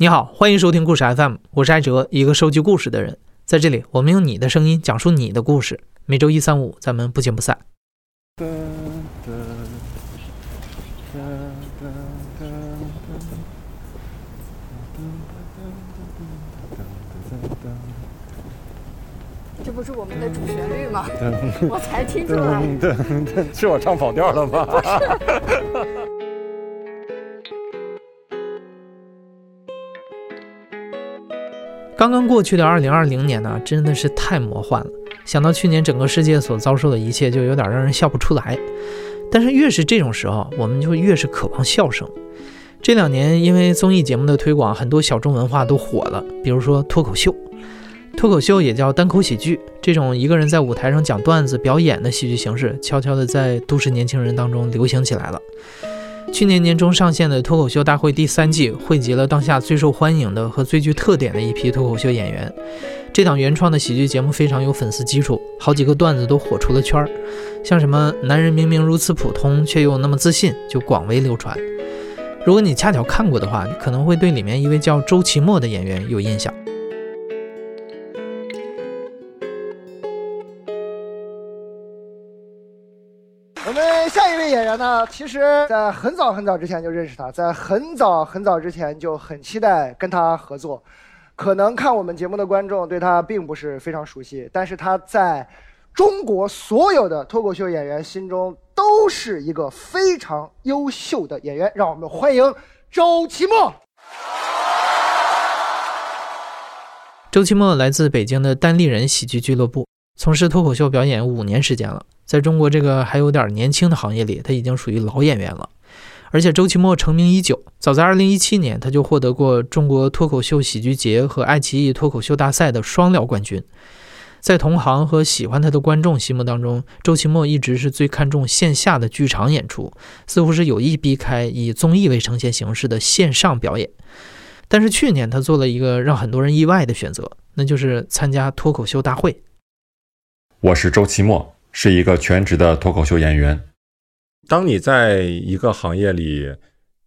你好，欢迎收听故事 FM，我是艾哲，一个收集故事的人。在这里，我们用你的声音讲述你的故事。每周一、三、五，咱们不见不散。这不是我们的主旋律吗？我才听出来。是我唱跑调了吗？刚刚过去的二零二零年呢，真的是太魔幻了。想到去年整个世界所遭受的一切，就有点让人笑不出来。但是越是这种时候，我们就越是渴望笑声。这两年因为综艺节目的推广，很多小众文化都火了，比如说脱口秀。脱口秀也叫单口喜剧，这种一个人在舞台上讲段子表演的喜剧形式，悄悄地在都市年轻人当中流行起来了。去年年中上线的《脱口秀大会》第三季，汇集了当下最受欢迎的和最具特点的一批脱口秀演员。这档原创的喜剧节目非常有粉丝基础，好几个段子都火出了圈儿，像什么“男人明明如此普通，却又那么自信”就广为流传。如果你恰巧看过的话，你可能会对里面一位叫周奇墨的演员有印象。演员呢，其实在很早很早之前就认识他，在很早很早之前就很期待跟他合作。可能看我们节目的观众对他并不是非常熟悉，但是他在中国所有的脱口秀演员心中都是一个非常优秀的演员。让我们欢迎周奇墨。周奇墨来自北京的单立人喜剧俱乐部，从事脱口秀表演五年时间了。在中国这个还有点年轻的行业里，他已经属于老演员了。而且周奇墨成名已久，早在2017年他就获得过中国脱口秀喜剧节和爱奇艺脱口秀大赛的双料冠军。在同行和喜欢他的观众心目当中，周奇墨一直是最看重线下的剧场演出，似乎是有意避开以综艺为呈现形式的线上表演。但是去年他做了一个让很多人意外的选择，那就是参加脱口秀大会。我是周奇墨。是一个全职的脱口秀演员。当你在一个行业里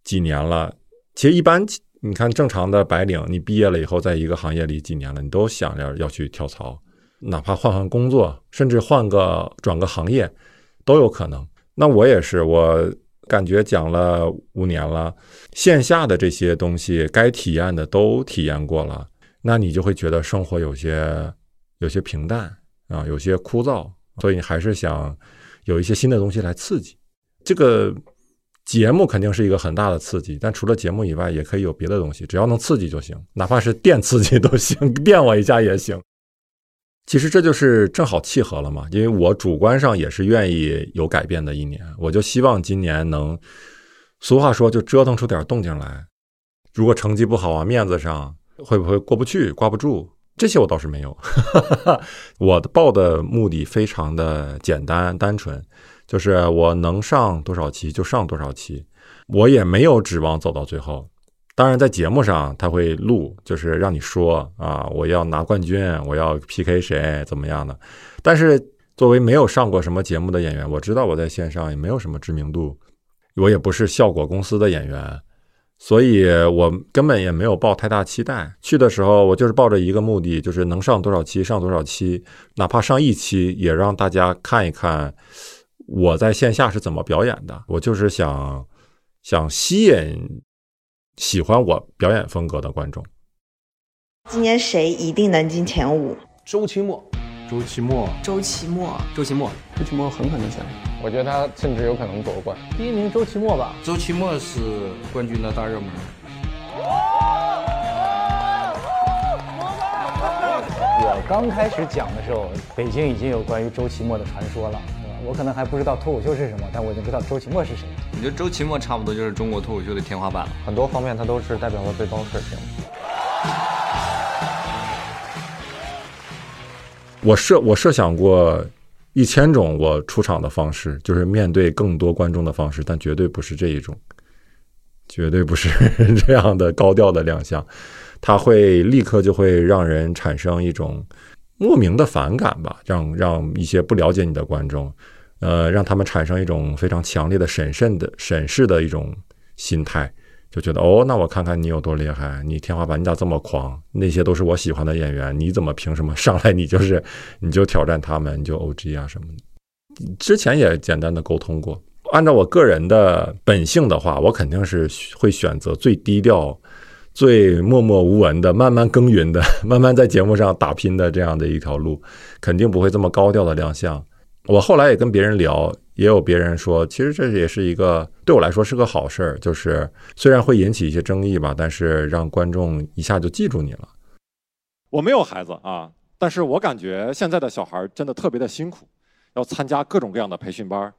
几年了，其实一般你看正常的白领，你毕业了以后，在一个行业里几年了，你都想着要去跳槽，哪怕换换工作，甚至换个转个行业都有可能。那我也是，我感觉讲了五年了，线下的这些东西该体验的都体验过了，那你就会觉得生活有些有些平淡啊，有些枯燥。所以你还是想有一些新的东西来刺激。这个节目肯定是一个很大的刺激，但除了节目以外，也可以有别的东西，只要能刺激就行，哪怕是电刺激都行，电我一下也行。其实这就是正好契合了嘛，因为我主观上也是愿意有改变的一年，我就希望今年能，俗话说就折腾出点动静来。如果成绩不好啊，面子上会不会过不去、挂不住？这些我倒是没有，我报的目的非常的简单单纯，就是我能上多少期就上多少期，我也没有指望走到最后。当然，在节目上他会录，就是让你说啊，我要拿冠军，我要 PK 谁怎么样的。但是作为没有上过什么节目的演员，我知道我在线上也没有什么知名度，我也不是效果公司的演员。所以我根本也没有抱太大期待。去的时候，我就是抱着一个目的，就是能上多少期上多少期，哪怕上一期，也让大家看一看我在线下是怎么表演的。我就是想想吸引喜欢我表演风格的观众。今年谁一定能进前五？周奇墨。周奇墨，周奇墨，周奇墨，周奇墨很可能前，我觉得他甚至有可能夺冠。第一名周奇墨吧，周奇墨是冠军的大热门。我刚开始讲的时候，北京已经有关于周奇墨的传说了，我可能还不知道脱口秀是什么，但我已经知道周奇墨是谁。我觉得周奇墨差不多就是中国脱口秀的天花板了，很多方面他都是代表了最高水平。我设我设想过一千种我出场的方式，就是面对更多观众的方式，但绝对不是这一种，绝对不是 这样的高调的亮相，它会立刻就会让人产生一种莫名的反感吧，让让一些不了解你的观众，呃，让他们产生一种非常强烈的审慎的审视的一种心态，就觉得哦，那我看看你有多厉害，你天花板你咋这么狂？那些都是我喜欢的演员，你怎么凭什么上来你就是你就挑战他们，你就 OG 啊什么的？之前也简单的沟通过。按照我个人的本性的话，我肯定是会选择最低调、最默默无闻的、慢慢耕耘的、慢慢在节目上打拼的这样的一条路，肯定不会这么高调的亮相。我后来也跟别人聊，也有别人说，其实这也是一个对我来说是个好事儿，就是虽然会引起一些争议吧，但是让观众一下就记住你了。我没有孩子啊，但是我感觉现在的小孩真的特别的辛苦，要参加各种各样的培训班。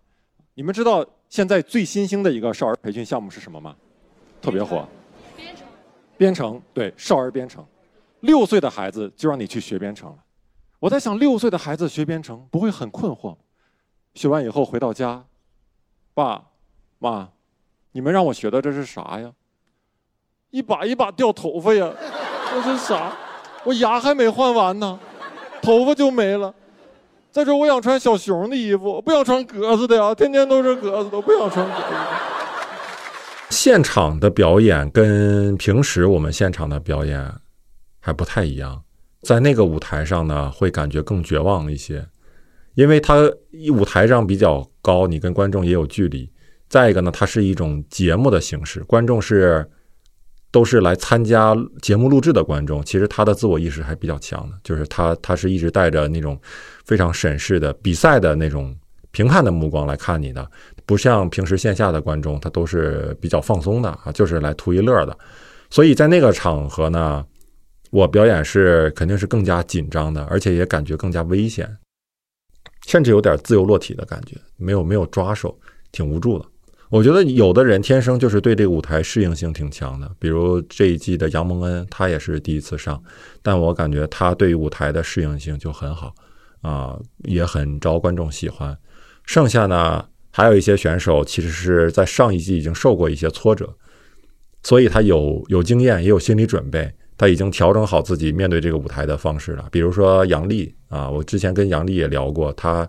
你们知道现在最新兴的一个少儿培训项目是什么吗？特别火，编程。编程对，少儿编程，六岁的孩子就让你去学编程了。我在想，六岁的孩子学编程不会很困惑吗？学完以后回到家，爸妈，你们让我学的这是啥呀？一把一把掉头发呀，这是啥？我牙还没换完呢，头发就没了。再说，我想穿小熊的衣服，不想穿格子的呀，天天都是格子的，不想穿格子。现场的表演跟平时我们现场的表演还不太一样。在那个舞台上呢，会感觉更绝望一些，因为它舞台上比较高，你跟观众也有距离。再一个呢，它是一种节目的形式，观众是都是来参加节目录制的观众，其实他的自我意识还比较强的，就是他他是一直带着那种非常审视的比赛的那种评判的目光来看你的，不像平时线下的观众，他都是比较放松的啊，就是来图一乐的。所以在那个场合呢。我表演是肯定是更加紧张的，而且也感觉更加危险，甚至有点自由落体的感觉，没有没有抓手，挺无助的。我觉得有的人天生就是对这个舞台适应性挺强的，比如这一季的杨蒙恩，他也是第一次上，但我感觉他对于舞台的适应性就很好，啊，也很招观众喜欢。剩下呢，还有一些选手其实是在上一季已经受过一些挫折，所以他有有经验，也有心理准备。他已经调整好自己面对这个舞台的方式了。比如说杨丽啊，我之前跟杨丽也聊过，他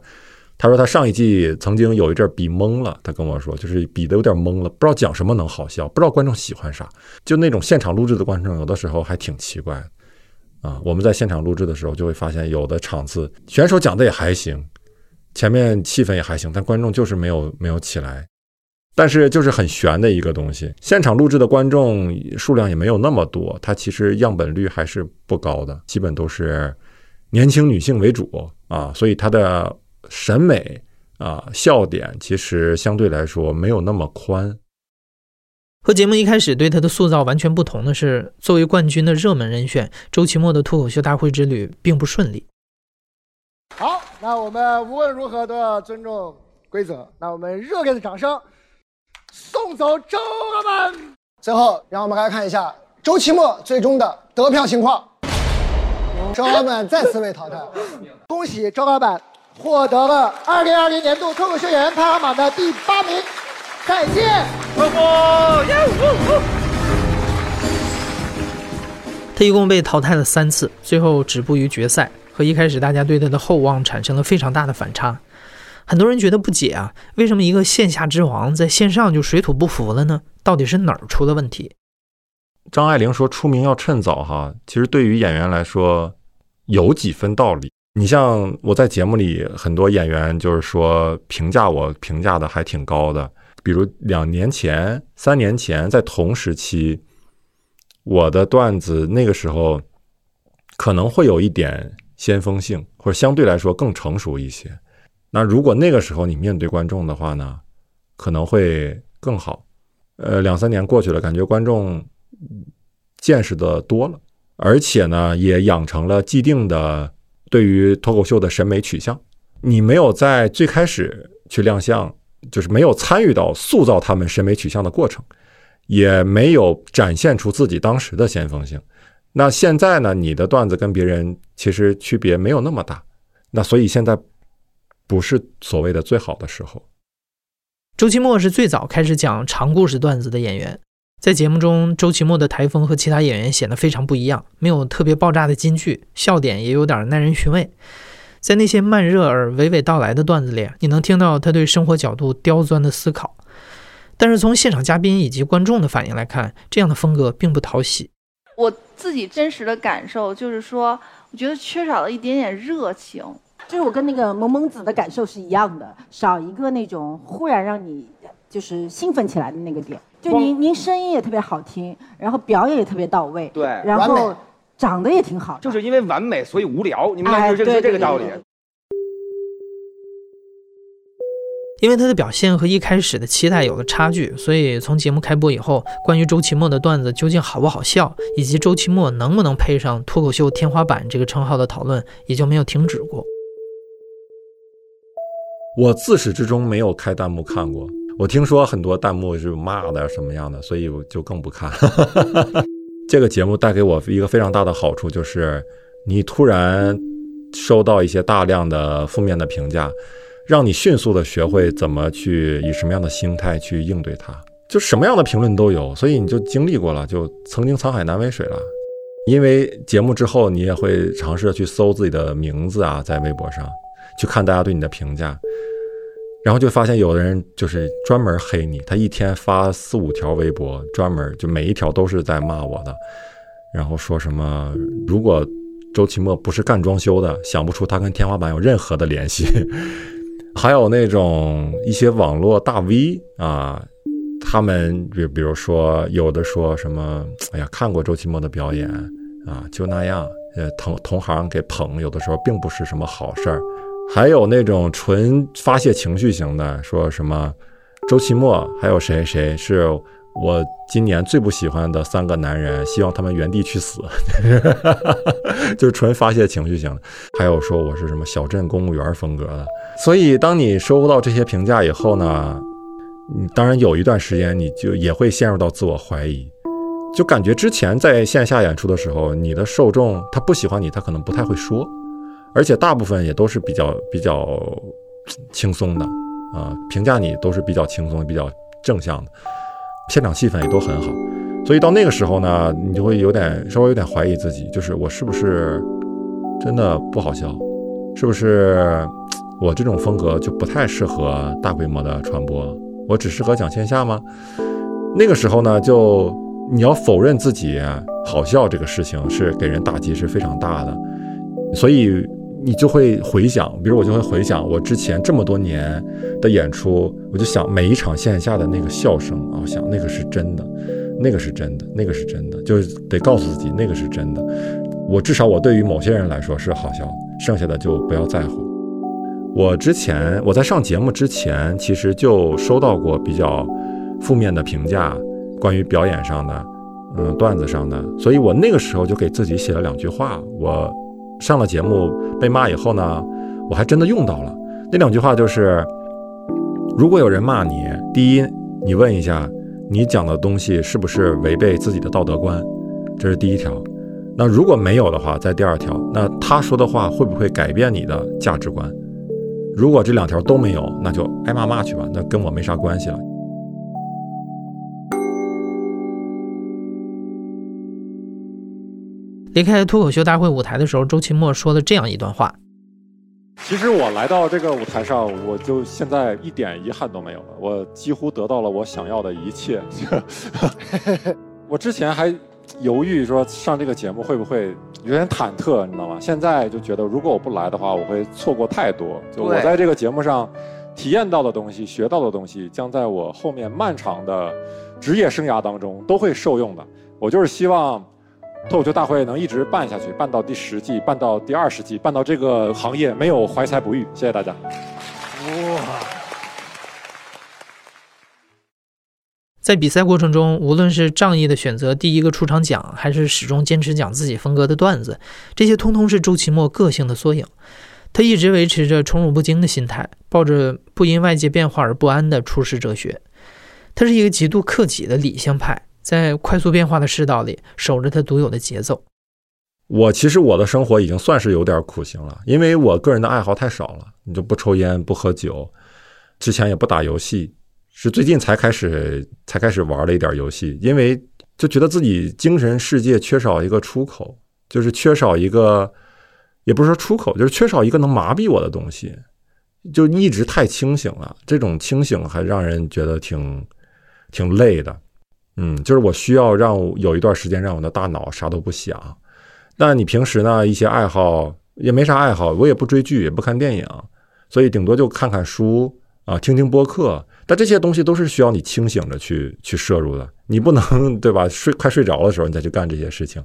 他说他上一季曾经有一阵比懵了，他跟我说就是比的有点懵了，不知道讲什么能好笑，不知道观众喜欢啥，就那种现场录制的观众有的时候还挺奇怪啊。我们在现场录制的时候就会发现，有的场次选手讲的也还行，前面气氛也还行，但观众就是没有没有起来。但是就是很悬的一个东西，现场录制的观众数量也没有那么多，它其实样本率还是不高的，基本都是年轻女性为主啊，所以它的审美啊笑点其实相对来说没有那么宽。和节目一开始对他的塑造完全不同的是，作为冠军的热门人选，周奇墨的脱口秀大会之旅并不顺利。好，那我们无论如何都要尊重规则，那我们热烈的掌声。送走周老板。最后，让我们来看一下周奇墨最终的得票情况。周老板再次被淘汰，恭喜周老板获得了2020年度脱口秀演员排行榜的第八名。再见，欢呼！他一共被淘汰了三次，最后止步于决赛，和一开始大家对他的厚望产生了非常大的反差。很多人觉得不解啊，为什么一个线下之王在线上就水土不服了呢？到底是哪儿出了问题？张爱玲说：“出名要趁早。”哈，其实对于演员来说，有几分道理。你像我在节目里，很多演员就是说评价我评价的还挺高的。比如两年前、三年前在同时期，我的段子那个时候可能会有一点先锋性，或者相对来说更成熟一些。那如果那个时候你面对观众的话呢，可能会更好。呃，两三年过去了，感觉观众见识的多了，而且呢，也养成了既定的对于脱口秀的审美取向。你没有在最开始去亮相，就是没有参与到塑造他们审美取向的过程，也没有展现出自己当时的先锋性。那现在呢，你的段子跟别人其实区别没有那么大。那所以现在。不是所谓的最好的时候。周奇墨是最早开始讲长故事段子的演员，在节目中，周奇墨的台风和其他演员显得非常不一样，没有特别爆炸的金句，笑点也有点耐人寻味。在那些慢热而娓娓道来的段子里，你能听到他对生活角度刁钻的思考。但是从现场嘉宾以及观众的反应来看，这样的风格并不讨喜。我自己真实的感受就是说，我觉得缺少了一点点热情。就是我跟那个萌萌子的感受是一样的，少一个那种忽然让你就是兴奋起来的那个点。就您您声音也特别好听，然后表演也特别到位，对，然后长得也挺好。就是因为完美，所以无聊。你们就是这个这个道理。因为他的表现和一开始的期待有了差距，所以从节目开播以后，关于周奇墨的段子究竟好不好笑，以及周奇墨能不能配上脱口秀天花板这个称号的讨论，也就没有停止过。我自始至终没有开弹幕看过，我听说很多弹幕是骂的什么样的，所以我就更不看。这个节目带给我一个非常大的好处，就是你突然收到一些大量的负面的评价。让你迅速的学会怎么去以什么样的心态去应对它，就什么样的评论都有，所以你就经历过了，就曾经沧海难为水了。因为节目之后，你也会尝试着去搜自己的名字啊，在微博上去看大家对你的评价，然后就发现有的人就是专门黑你，他一天发四五条微博，专门就每一条都是在骂我的，然后说什么如果周奇墨不是干装修的，想不出他跟天花板有任何的联系。还有那种一些网络大 V 啊，他们比比如说有的说什么，哎呀，看过周奇墨的表演啊，就那样，呃，同同行给捧，有的时候并不是什么好事儿。还有那种纯发泄情绪型的，说什么周奇墨还有谁谁是我今年最不喜欢的三个男人，希望他们原地去死，就是纯发泄情绪型的。还有说我是什么小镇公务员风格的。所以，当你收到这些评价以后呢，你当然有一段时间，你就也会陷入到自我怀疑，就感觉之前在线下演出的时候，你的受众他不喜欢你，他可能不太会说，而且大部分也都是比较比较轻松的啊，评价你都是比较轻松、比较正向的，现场气氛也都很好。所以到那个时候呢，你就会有点稍微有点怀疑自己，就是我是不是真的不好笑，是不是？我这种风格就不太适合大规模的传播，我只适合讲线下吗？那个时候呢，就你要否认自己好笑这个事情是给人打击是非常大的，所以你就会回想，比如我就会回想我之前这么多年的演出，我就想每一场线下的那个笑声啊，我想那个是真的，那个是真的，那个是真的，就得告诉自己那个是真的。我至少我对于某些人来说是好笑，剩下的就不要在乎。我之前我在上节目之前，其实就收到过比较负面的评价，关于表演上的，嗯，段子上的，所以我那个时候就给自己写了两句话。我上了节目被骂以后呢，我还真的用到了那两句话，就是如果有人骂你，第一，你问一下你讲的东西是不是违背自己的道德观，这是第一条。那如果没有的话，在第二条，那他说的话会不会改变你的价值观？如果这两条都没有，那就挨骂骂去吧，那跟我没啥关系了。离开脱口秀大会舞台的时候，周奇墨说了这样一段话：“其实我来到这个舞台上，我就现在一点遗憾都没有了，我几乎得到了我想要的一切。我之前还犹豫说上这个节目会不会。”有点忐忑，你知道吗？现在就觉得，如果我不来的话，我会错过太多。就我在这个节目上体验到的东西、学到的东西，将在我后面漫长的职业生涯当中都会受用的。我就是希望脱口秀大会能一直办下去，办到第十季，办到第二十季，办到这个行业没有怀才不遇。谢谢大家。哇！在比赛过程中，无论是仗义的选择第一个出场讲，还是始终坚持讲自己风格的段子，这些通通是周奇墨个性的缩影。他一直维持着宠辱不惊的心态，抱着不因外界变化而不安的处世哲学。他是一个极度克己的理性派，在快速变化的世道里守着他独有的节奏。我其实我的生活已经算是有点苦行了，因为我个人的爱好太少了，你就不抽烟不喝酒，之前也不打游戏。是最近才开始才开始玩了一点游戏，因为就觉得自己精神世界缺少一个出口，就是缺少一个，也不是说出口，就是缺少一个能麻痹我的东西，就一直太清醒了。这种清醒还让人觉得挺挺累的。嗯，就是我需要让有一段时间让我的大脑啥都不想。那你平时呢？一些爱好也没啥爱好，我也不追剧，也不看电影，所以顶多就看看书啊，听听播客。但这些东西都是需要你清醒着去去摄入的，你不能对吧？睡快睡着的时候你再去干这些事情，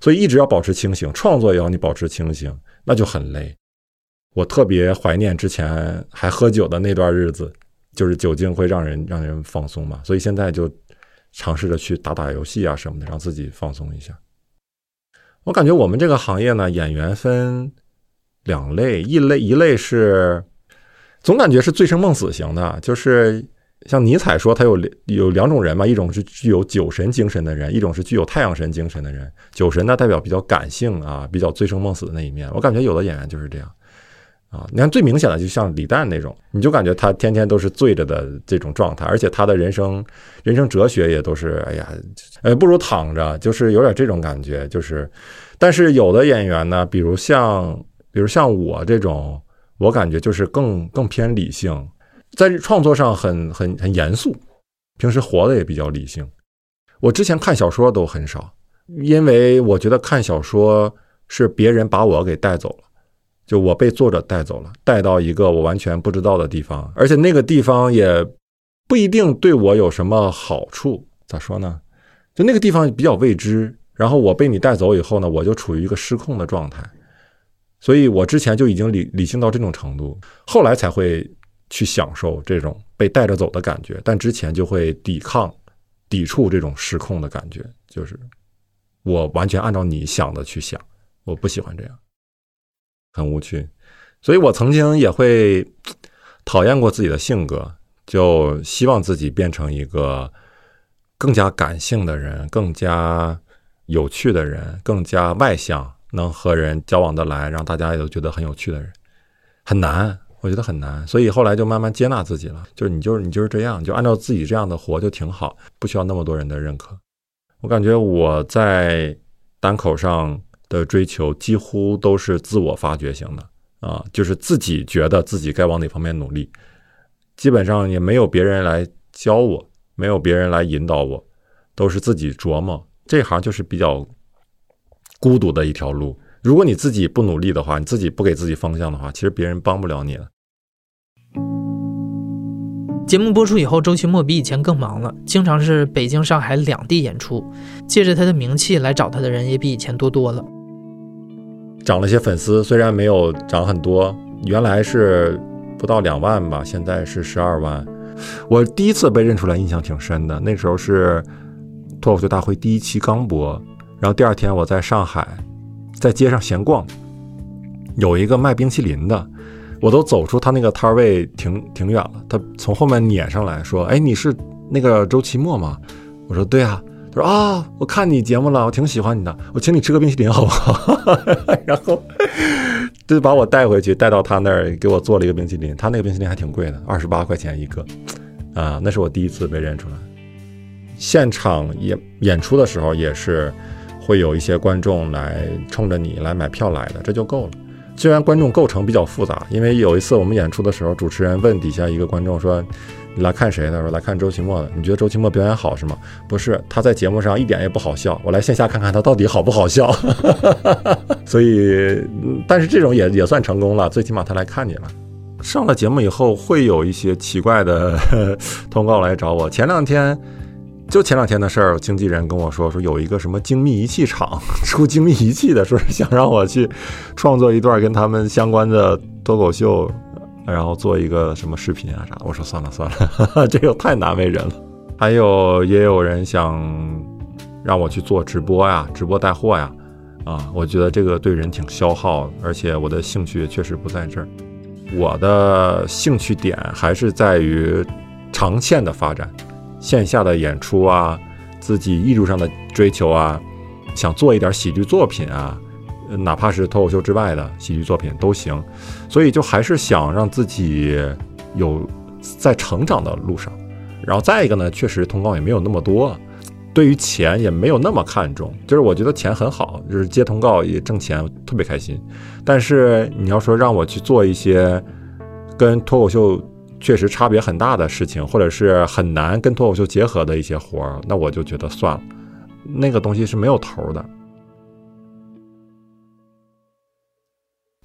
所以一直要保持清醒。创作也要你保持清醒，那就很累。我特别怀念之前还喝酒的那段日子，就是酒精会让人让人放松嘛，所以现在就尝试着去打打游戏啊什么的，让自己放松一下。我感觉我们这个行业呢，演员分两类，一类一类是。总感觉是醉生梦死型的，就是像尼采说，他有有两种人嘛，一种是具有酒神精神的人，一种是具有太阳神精神的人。酒神呢，代表比较感性啊，比较醉生梦死的那一面。我感觉有的演员就是这样啊。你看最明显的，就像李诞那种，你就感觉他天天都是醉着的这种状态，而且他的人生人生哲学也都是，哎呀，呃，不如躺着，就是有点这种感觉。就是，但是有的演员呢，比如像比如像我这种。我感觉就是更更偏理性，在创作上很很很严肃，平时活的也比较理性。我之前看小说都很少，因为我觉得看小说是别人把我给带走了，就我被作者带走了，带到一个我完全不知道的地方，而且那个地方也不一定对我有什么好处。咋说呢？就那个地方比较未知，然后我被你带走以后呢，我就处于一个失控的状态。所以我之前就已经理理性到这种程度，后来才会去享受这种被带着走的感觉，但之前就会抵抗、抵触这种失控的感觉，就是我完全按照你想的去想，我不喜欢这样，很无趣。所以我曾经也会讨厌过自己的性格，就希望自己变成一个更加感性的人，更加有趣的人，更加外向。能和人交往的来，让大家也都觉得很有趣的人，很难，我觉得很难。所以后来就慢慢接纳自己了，就是你就是你就是这样，就按照自己这样的活就挺好，不需要那么多人的认可。我感觉我在单口上的追求几乎都是自我发掘型的啊，就是自己觉得自己该往哪方面努力，基本上也没有别人来教我，没有别人来引导我，都是自己琢磨。这行就是比较。孤独的一条路，如果你自己不努力的话，你自己不给自己方向的话，其实别人帮不了你了。节目播出以后，周奇墨比以前更忙了，经常是北京、上海两地演出，借着他的名气来找他的人也比以前多多了。涨了些粉丝，虽然没有涨很多，原来是不到两万吧，现在是十二万。我第一次被认出来，印象挺深的，那时候是脱口秀大会第一期刚播。然后第二天我在上海，在街上闲逛，有一个卖冰淇淋的，我都走出他那个摊位挺挺远了。他从后面撵上来说：“哎，你是那个周奇墨吗？”我说：“对啊。”他说：“啊，我看你节目了，我挺喜欢你的，我请你吃个冰淇淋好不好？” 然后就把我带回去，带到他那儿给我做了一个冰淇淋。他那个冰淇淋还挺贵的，二十八块钱一个。啊，那是我第一次被认出来。现场演演出的时候也是。会有一些观众来冲着你来买票来的，这就够了。虽然观众构成比较复杂，因为有一次我们演出的时候，主持人问底下一个观众说：“你来看谁？”呢说：“来看周奇墨的。”你觉得周奇墨表演好是吗？不是，他在节目上一点也不好笑。我来线下看看他到底好不好笑。所以，但是这种也也算成功了，最起码他来看你了。上了节目以后，会有一些奇怪的 通告来找我。前两天。就前两天的事儿，经纪人跟我说，说有一个什么精密仪器厂 出精密仪器的，说是想让我去创作一段跟他们相关的脱口秀，然后做一个什么视频啊啥。我说算了算了，这个太难为人了。还有也有人想让我去做直播呀，直播带货呀，啊，我觉得这个对人挺消耗，而且我的兴趣确实不在这儿。我的兴趣点还是在于长线的发展。线下的演出啊，自己艺术上的追求啊，想做一点喜剧作品啊，哪怕是脱口秀之外的喜剧作品都行。所以就还是想让自己有在成长的路上。然后再一个呢，确实通告也没有那么多，对于钱也没有那么看重。就是我觉得钱很好，就是接通告也挣钱，特别开心。但是你要说让我去做一些跟脱口秀。确实差别很大的事情，或者是很难跟脱口秀结合的一些活儿，那我就觉得算了，那个东西是没有头的。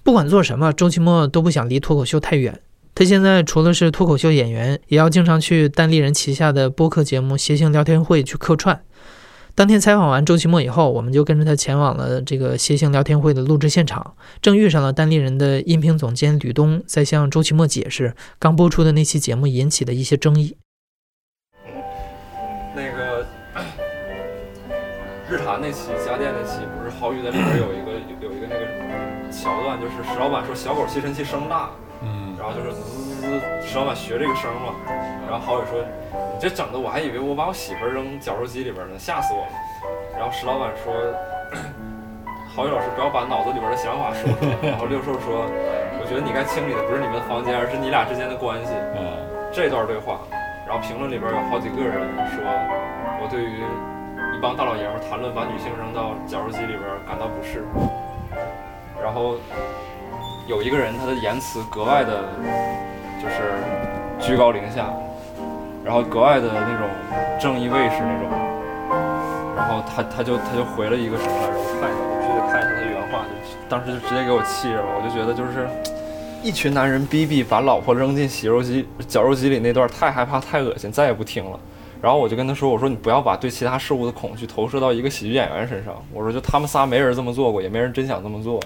不管做什么，周奇墨都不想离脱口秀太远。他现在除了是脱口秀演员，也要经常去单立人旗下的播客节目《谐星聊天会》去客串。当天采访完周奇墨以后，我们就跟着他前往了这个谐星聊天会的录制现场，正遇上了单立人的音频总监吕东在向周奇墨解释刚播出的那期节目引起的一些争议。那个 日坛那期家电那期，不是浩宇在里边有一个有一个那个什么桥段，就是石老板说小狗吸尘器声大，嗯，然后就是滋滋滋，石老板学这个声嘛，然后郝宇说。你这整的，我还以为我把我媳妇扔绞肉机里边呢，吓死我了。然后石老板说：“郝宇老师，不要把脑子里边的想法说出来。”然后六兽说：“我觉得你该清理的不是你们的房间，而是你俩之间的关系。”嗯，这段对话，然后评论里边有好几个人说：“我对于一帮大老爷们谈论把女性扔到绞肉机里边感到不适。”然后有一个人他的言辞格外的，就是居高临下。然后格外的那种正义卫士那种，然后他他就他就回了一个什么来着？我看一下，我必须得看一下他的原话。就当时就直接给我气着了，我就觉得就是一群男人逼逼把老婆扔进洗肉机绞肉机里那段太害怕太恶心，再也不听了。然后我就跟他说：“我说你不要把对其他事物的恐惧投射到一个喜剧演员身上。我说就他们仨没人这么做过，也没人真想这么做。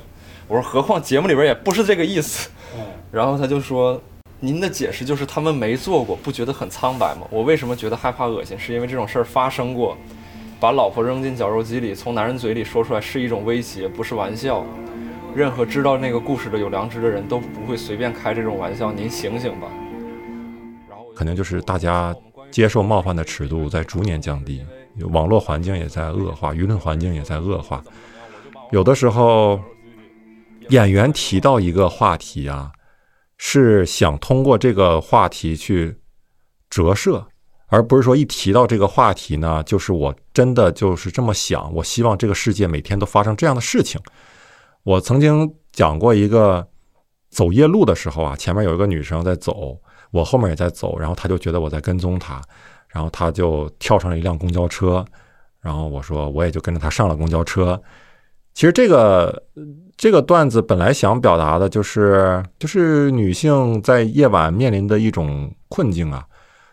我说何况节目里边也不是这个意思。”然后他就说。您的解释就是他们没做过，不觉得很苍白吗？我为什么觉得害怕恶心？是因为这种事儿发生过，把老婆扔进绞肉机里，从男人嘴里说出来是一种威胁，不是玩笑。任何知道那个故事的有良知的人都不会随便开这种玩笑。您醒醒吧。然后可能就是大家接受冒犯的尺度在逐年降低，网络环境也在恶化，舆论环境也在恶化。有的时候，演员提到一个话题啊。是想通过这个话题去折射，而不是说一提到这个话题呢，就是我真的就是这么想。我希望这个世界每天都发生这样的事情。我曾经讲过一个走夜路的时候啊，前面有一个女生在走，我后面也在走，然后她就觉得我在跟踪她，然后她就跳上了一辆公交车，然后我说我也就跟着她上了公交车。其实这个。这个段子本来想表达的就是，就是女性在夜晚面临的一种困境啊，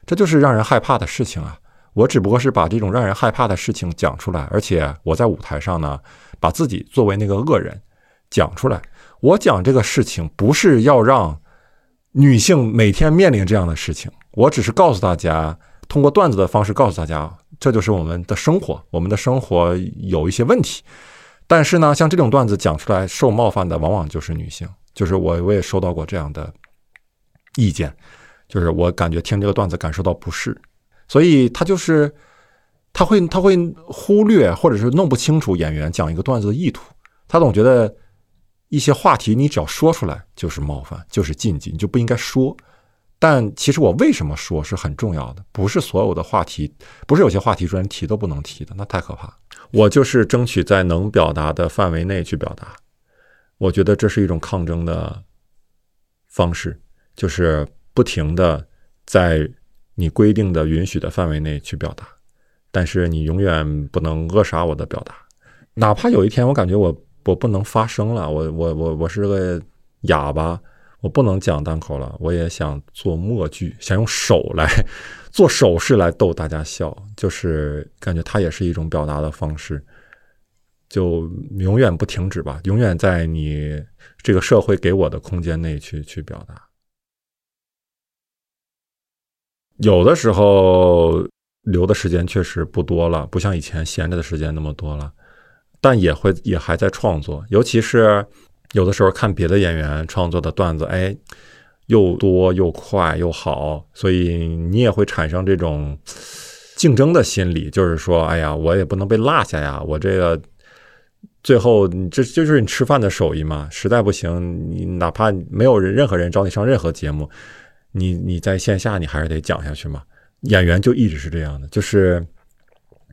这就是让人害怕的事情啊。我只不过是把这种让人害怕的事情讲出来，而且我在舞台上呢，把自己作为那个恶人讲出来。我讲这个事情不是要让女性每天面临这样的事情，我只是告诉大家，通过段子的方式告诉大家，这就是我们的生活，我们的生活有一些问题。但是呢，像这种段子讲出来，受冒犯的往往就是女性。就是我，我也收到过这样的意见，就是我感觉听这个段子感受到不适，所以他就是他会他会忽略或者是弄不清楚演员讲一个段子的意图。他总觉得一些话题你只要说出来就是冒犯，就是禁忌，你就不应该说。但其实我为什么说是很重要的，不是所有的话题，不是有些话题专提都不能提的，那太可怕。我就是争取在能表达的范围内去表达，我觉得这是一种抗争的方式，就是不停的在你规定的允许的范围内去表达，但是你永远不能扼杀我的表达，哪怕有一天我感觉我我不能发声了，我我我我是个哑巴。我不能讲单口了，我也想做默剧，想用手来 做手势来逗大家笑，就是感觉它也是一种表达的方式，就永远不停止吧，永远在你这个社会给我的空间内去去表达。有的时候留的时间确实不多了，不像以前闲着的时间那么多了，但也会也还在创作，尤其是。有的时候看别的演员创作的段子，哎，又多又快又好，所以你也会产生这种竞争的心理，就是说，哎呀，我也不能被落下呀，我这个最后这就是你吃饭的手艺嘛，实在不行，你哪怕没有人任何人找你上任何节目，你你在线下你还是得讲下去嘛。演员就一直是这样的，就是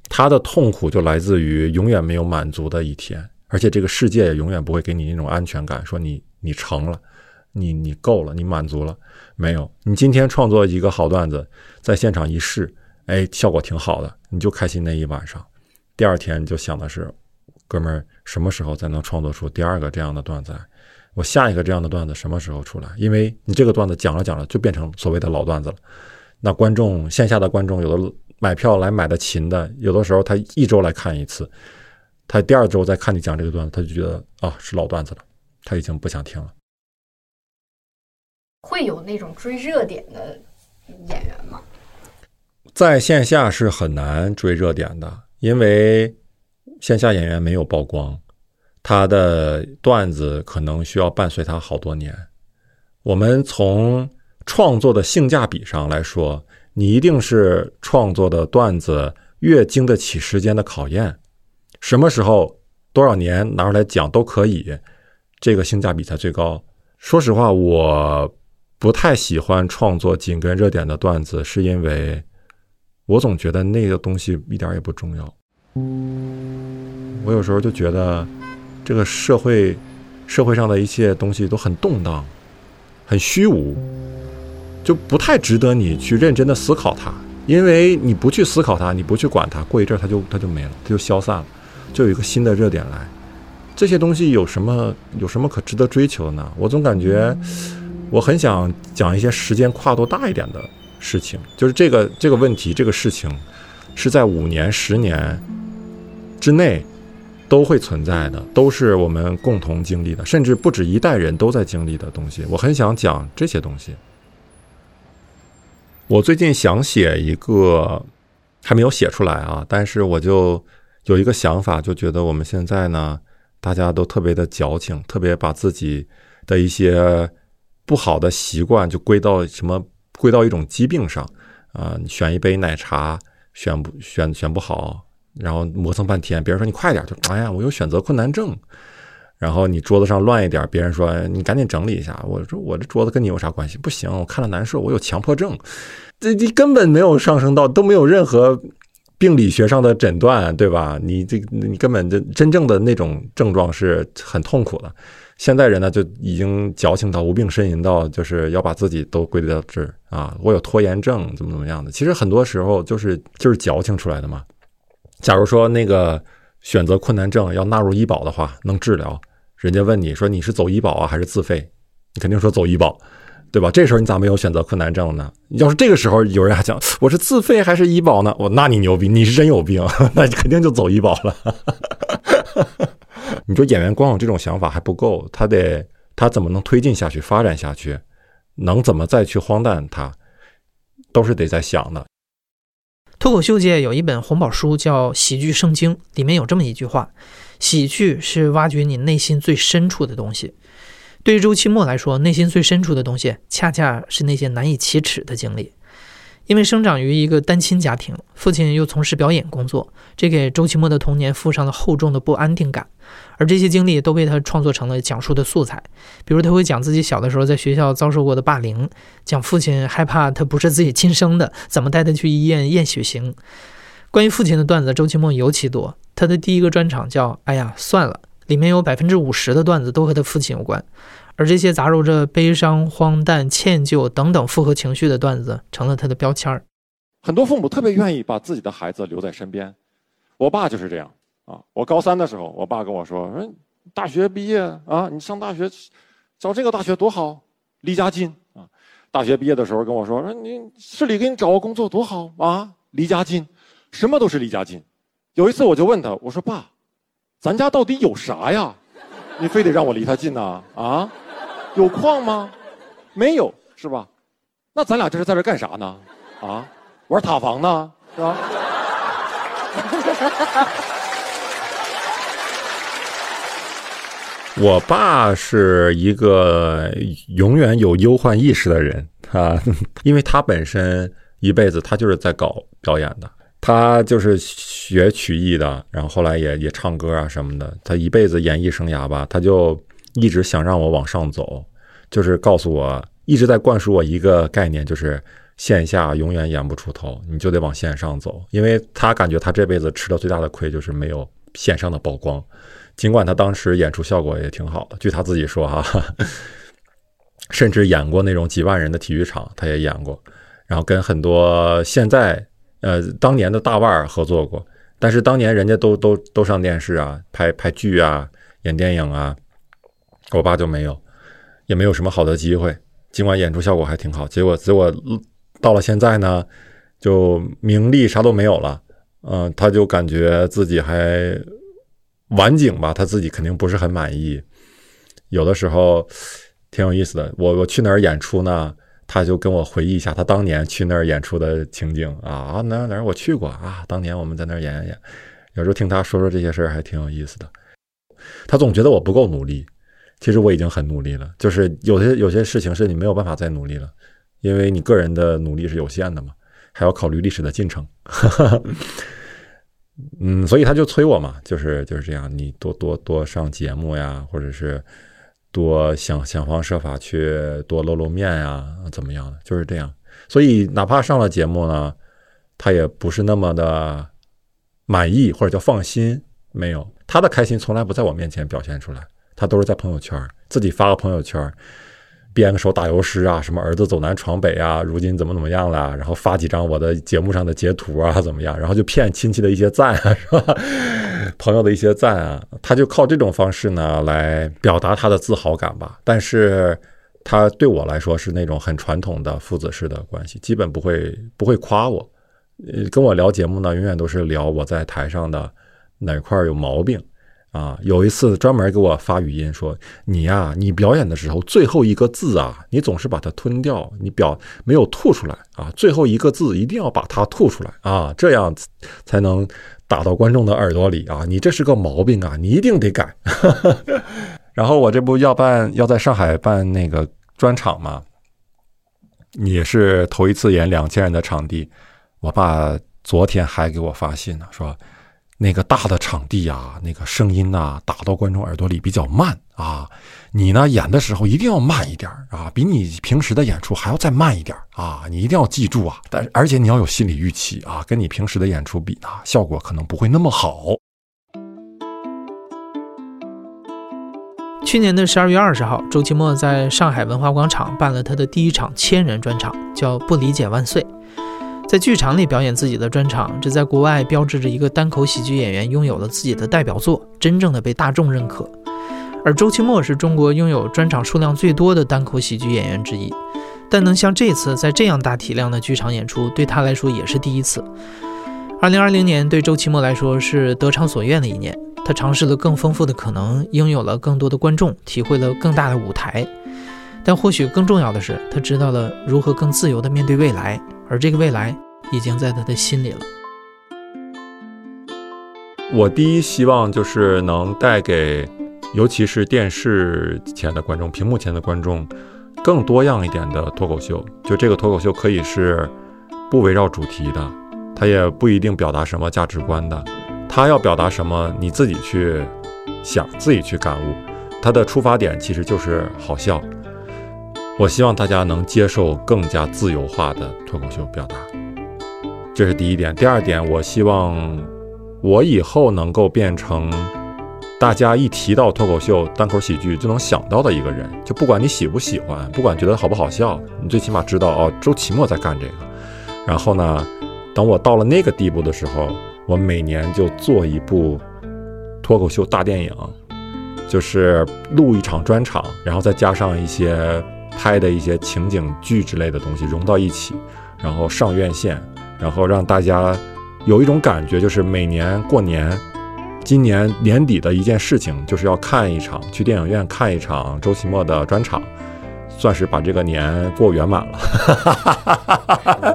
他的痛苦就来自于永远没有满足的一天。而且这个世界也永远不会给你那种安全感，说你你成了，你你够了，你满足了没有？你今天创作一个好段子，在现场一试，哎，效果挺好的，你就开心那一晚上。第二天你就想的是，哥们儿什么时候才能创作出第二个这样的段子？我下一个这样的段子什么时候出来？因为你这个段子讲着讲着就变成所谓的老段子了。那观众线下的观众有的买票来买的勤的，有的时候他一周来看一次，他第二周再看你讲这个段子，他就觉得啊是老段子了，他已经不想听了。会有那种追热点的演员吗？在线下是很难追热点的，因为线下演员没有曝光。他的段子可能需要伴随他好多年。我们从创作的性价比上来说，你一定是创作的段子越经得起时间的考验，什么时候多少年拿出来讲都可以，这个性价比才最高。说实话，我不太喜欢创作紧跟热点的段子，是因为我总觉得那个东西一点也不重要。我有时候就觉得。这个社会，社会上的一切东西都很动荡，很虚无，就不太值得你去认真的思考它。因为你不去思考它，你不去管它，过一阵儿它就它就没了，它就消散了，就有一个新的热点来。这些东西有什么有什么可值得追求的呢？我总感觉，我很想讲一些时间跨度大一点的事情，就是这个这个问题，这个事情是在五年、十年之内。都会存在的，都是我们共同经历的，甚至不止一代人都在经历的东西。我很想讲这些东西。我最近想写一个，还没有写出来啊，但是我就有一个想法，就觉得我们现在呢，大家都特别的矫情，特别把自己的一些不好的习惯就归到什么，归到一种疾病上啊。选一杯奶茶，选不选选不好。然后磨蹭半天，别人说你快点，就哎呀，我有选择困难症。然后你桌子上乱一点，别人说你赶紧整理一下。我说我这桌子跟你有啥关系？不行，我看了难受，我有强迫症。这你根本没有上升到，都没有任何病理学上的诊断，对吧？你这你根本就真正的那种症状是很痛苦的。现在人呢就已经矫情到无病呻吟到，就是要把自己都归类到这啊，我有拖延症，怎么怎么样的？其实很多时候就是就是矫情出来的嘛。假如说那个选择困难症要纳入医保的话，能治疗，人家问你说你是走医保啊还是自费，你肯定说走医保，对吧？这时候你咋没有选择困难症呢？要是这个时候有人还讲我是自费还是医保呢？我那你牛逼，你是真有病，那你肯定就走医保了。你说演员光有这种想法还不够，他得他怎么能推进下去、发展下去，能怎么再去荒诞他，都是得在想的。脱口秀界有一本红宝书叫《喜剧圣经》，里面有这么一句话：“喜剧是挖掘你内心最深处的东西。”对于周奇墨来说，内心最深处的东西，恰恰是那些难以启齿的经历。因为生长于一个单亲家庭，父亲又从事表演工作，这给周奇墨的童年附上了厚重的不安定感。而这些经历都被他创作成了讲述的素材，比如他会讲自己小的时候在学校遭受过的霸凌，讲父亲害怕他不是自己亲生的，怎么带他去医院验血型。关于父亲的段子，周奇墨尤其多。他的第一个专场叫《哎呀算了》，里面有百分之五十的段子都和他父亲有关。而这些杂糅着悲伤、荒诞、歉疚等等复合情绪的段子，成了他的标签儿。很多父母特别愿意把自己的孩子留在身边，我爸就是这样啊。我高三的时候，我爸跟我说：“说大学毕业啊，你上大学，找这个大学多好，离家近啊。”大学毕业的时候跟我说：“说你市里给你找个工作多好啊，离家近，什么都是离家近。”有一次我就问他：“我说爸，咱家到底有啥呀？你非得让我离他近呢？啊？”有矿吗？没有，是吧？那咱俩这是在这干啥呢？啊，玩塔防呢，是吧？我爸是一个永远有忧患意识的人啊，因为他本身一辈子他就是在搞表演的，他就是学曲艺的，然后后来也也唱歌啊什么的，他一辈子演艺生涯吧，他就。一直想让我往上走，就是告诉我一直在灌输我一个概念，就是线下永远演不出头，你就得往线上走。因为他感觉他这辈子吃的最大的亏就是没有线上的曝光，尽管他当时演出效果也挺好的，据他自己说哈。甚至演过那种几万人的体育场，他也演过。然后跟很多现在呃当年的大腕合作过，但是当年人家都都都上电视啊，拍拍剧啊，演电影啊，我爸就没有，也没有什么好的机会。尽管演出效果还挺好，结果结果到了现在呢，就名利啥都没有了。嗯，他就感觉自己还晚景吧，他自己肯定不是很满意。有的时候挺有意思的，我我去哪儿演出呢？他就跟我回忆一下他当年去那儿演出的情景啊，哪哪我去过啊，当年我们在那儿演演演，有时候听他说说这些事儿还挺有意思的。他总觉得我不够努力，其实我已经很努力了，就是有些有些事情是你没有办法再努力了，因为你个人的努力是有限的嘛，还要考虑历史的进程。嗯，所以他就催我嘛，就是就是这样，你多多多上节目呀，或者是。多想想方设法去多露露面呀，怎么样的？就是这样。所以哪怕上了节目呢，他也不是那么的满意或者叫放心。没有，他的开心从来不在我面前表现出来，他都是在朋友圈自己发个朋友圈。编个首打油诗啊，什么儿子走南闯北啊，如今怎么怎么样了？然后发几张我的节目上的截图啊，怎么样？然后就骗亲戚的一些赞啊，是吧？朋友的一些赞啊，他就靠这种方式呢来表达他的自豪感吧。但是他对我来说是那种很传统的父子式的关系，基本不会不会夸我，呃，跟我聊节目呢，永远都是聊我在台上的哪块有毛病。啊，有一次专门给我发语音说：“你呀，你表演的时候最后一个字啊，你总是把它吞掉，你表没有吐出来啊，最后一个字一定要把它吐出来啊，这样才能打到观众的耳朵里啊，你这是个毛病啊，你一定得改。”然后我这不要办要在上海办那个专场嘛，也是头一次演两千人的场地，我爸昨天还给我发信呢，说。那个大的场地呀，那个声音呐，打到观众耳朵里比较慢啊。你呢演的时候一定要慢一点啊，比你平时的演出还要再慢一点啊。你一定要记住啊，但而且你要有心理预期啊，跟你平时的演出比呢，效果可能不会那么好。去年的十二月二十号，周奇墨在上海文化广场办了他的第一场千人专场，叫《不理解万岁》。在剧场里表演自己的专场，这在国外标志着一个单口喜剧演员拥有了自己的代表作，真正的被大众认可。而周奇墨是中国拥有专场数量最多的单口喜剧演员之一，但能像这次在这样大体量的剧场演出，对他来说也是第一次。二零二零年对周奇墨来说是得偿所愿的一年，他尝试了更丰富的可能，拥有了更多的观众，体会了更大的舞台。但或许更重要的是，他知道了如何更自由地面对未来。而这个未来已经在他的心里了。我第一希望就是能带给，尤其是电视前的观众、屏幕前的观众，更多样一点的脱口秀。就这个脱口秀可以是不围绕主题的，它也不一定表达什么价值观的，它要表达什么你自己去想，自己去感悟。它的出发点其实就是好笑。我希望大家能接受更加自由化的脱口秀表达，这是第一点。第二点，我希望我以后能够变成大家一提到脱口秀、单口喜剧就能想到的一个人。就不管你喜不喜欢，不管觉得好不好笑，你最起码知道哦，周奇墨在干这个。然后呢，等我到了那个地步的时候，我每年就做一部脱口秀大电影，就是录一场专场，然后再加上一些。拍的一些情景剧之类的东西融到一起，然后上院线，然后让大家有一种感觉，就是每年过年，今年年底的一件事情，就是要看一场，去电影院看一场周奇墨的专场，算是把这个年过圆满了。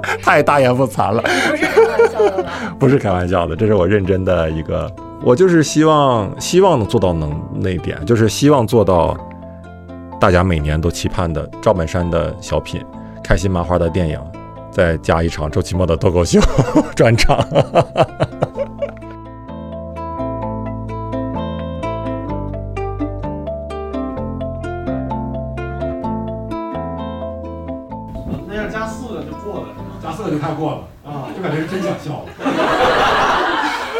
太大言不惭了，不是开玩笑的吧？不是开玩笑的，这是我认真的一个，我就是希望，希望能做到能那点，就是希望做到。大家每年都期盼的赵本山的小品，开心麻花的电影，再加一场周奇墨的脱口秀 专场。那要加四个就过了，加四个就太过了啊，就感觉是真想笑。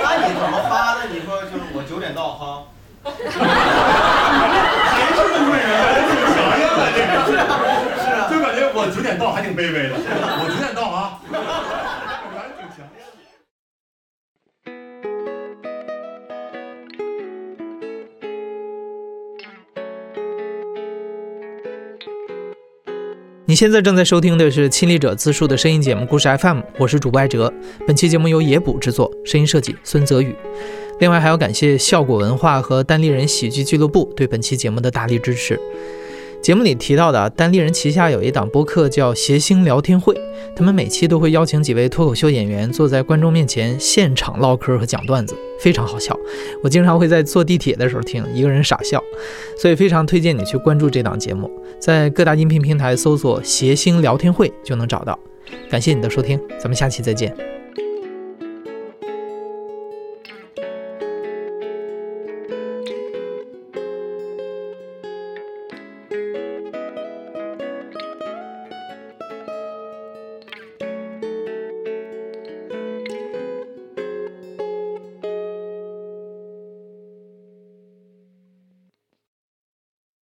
那你怎么发的？你说就是我九点到哈。还是这么人，挺强硬的这个。点到还挺卑微的，我九点到啊。你现在正在收听的是亲历者自述的声音节目《故事 FM》，我是主播艾哲。本期节目由野捕制作，声音设计孙泽宇。另外还要感谢效果文化和单立人喜剧俱乐部对本期节目的大力支持。节目里提到的单立人旗下有一档播客叫谐星聊天会，他们每期都会邀请几位脱口秀演员坐在观众面前现场唠嗑和讲段子，非常好笑。我经常会在坐地铁的时候听，一个人傻笑，所以非常推荐你去关注这档节目，在各大音频平台搜索“谐星聊天会”就能找到。感谢你的收听，咱们下期再见。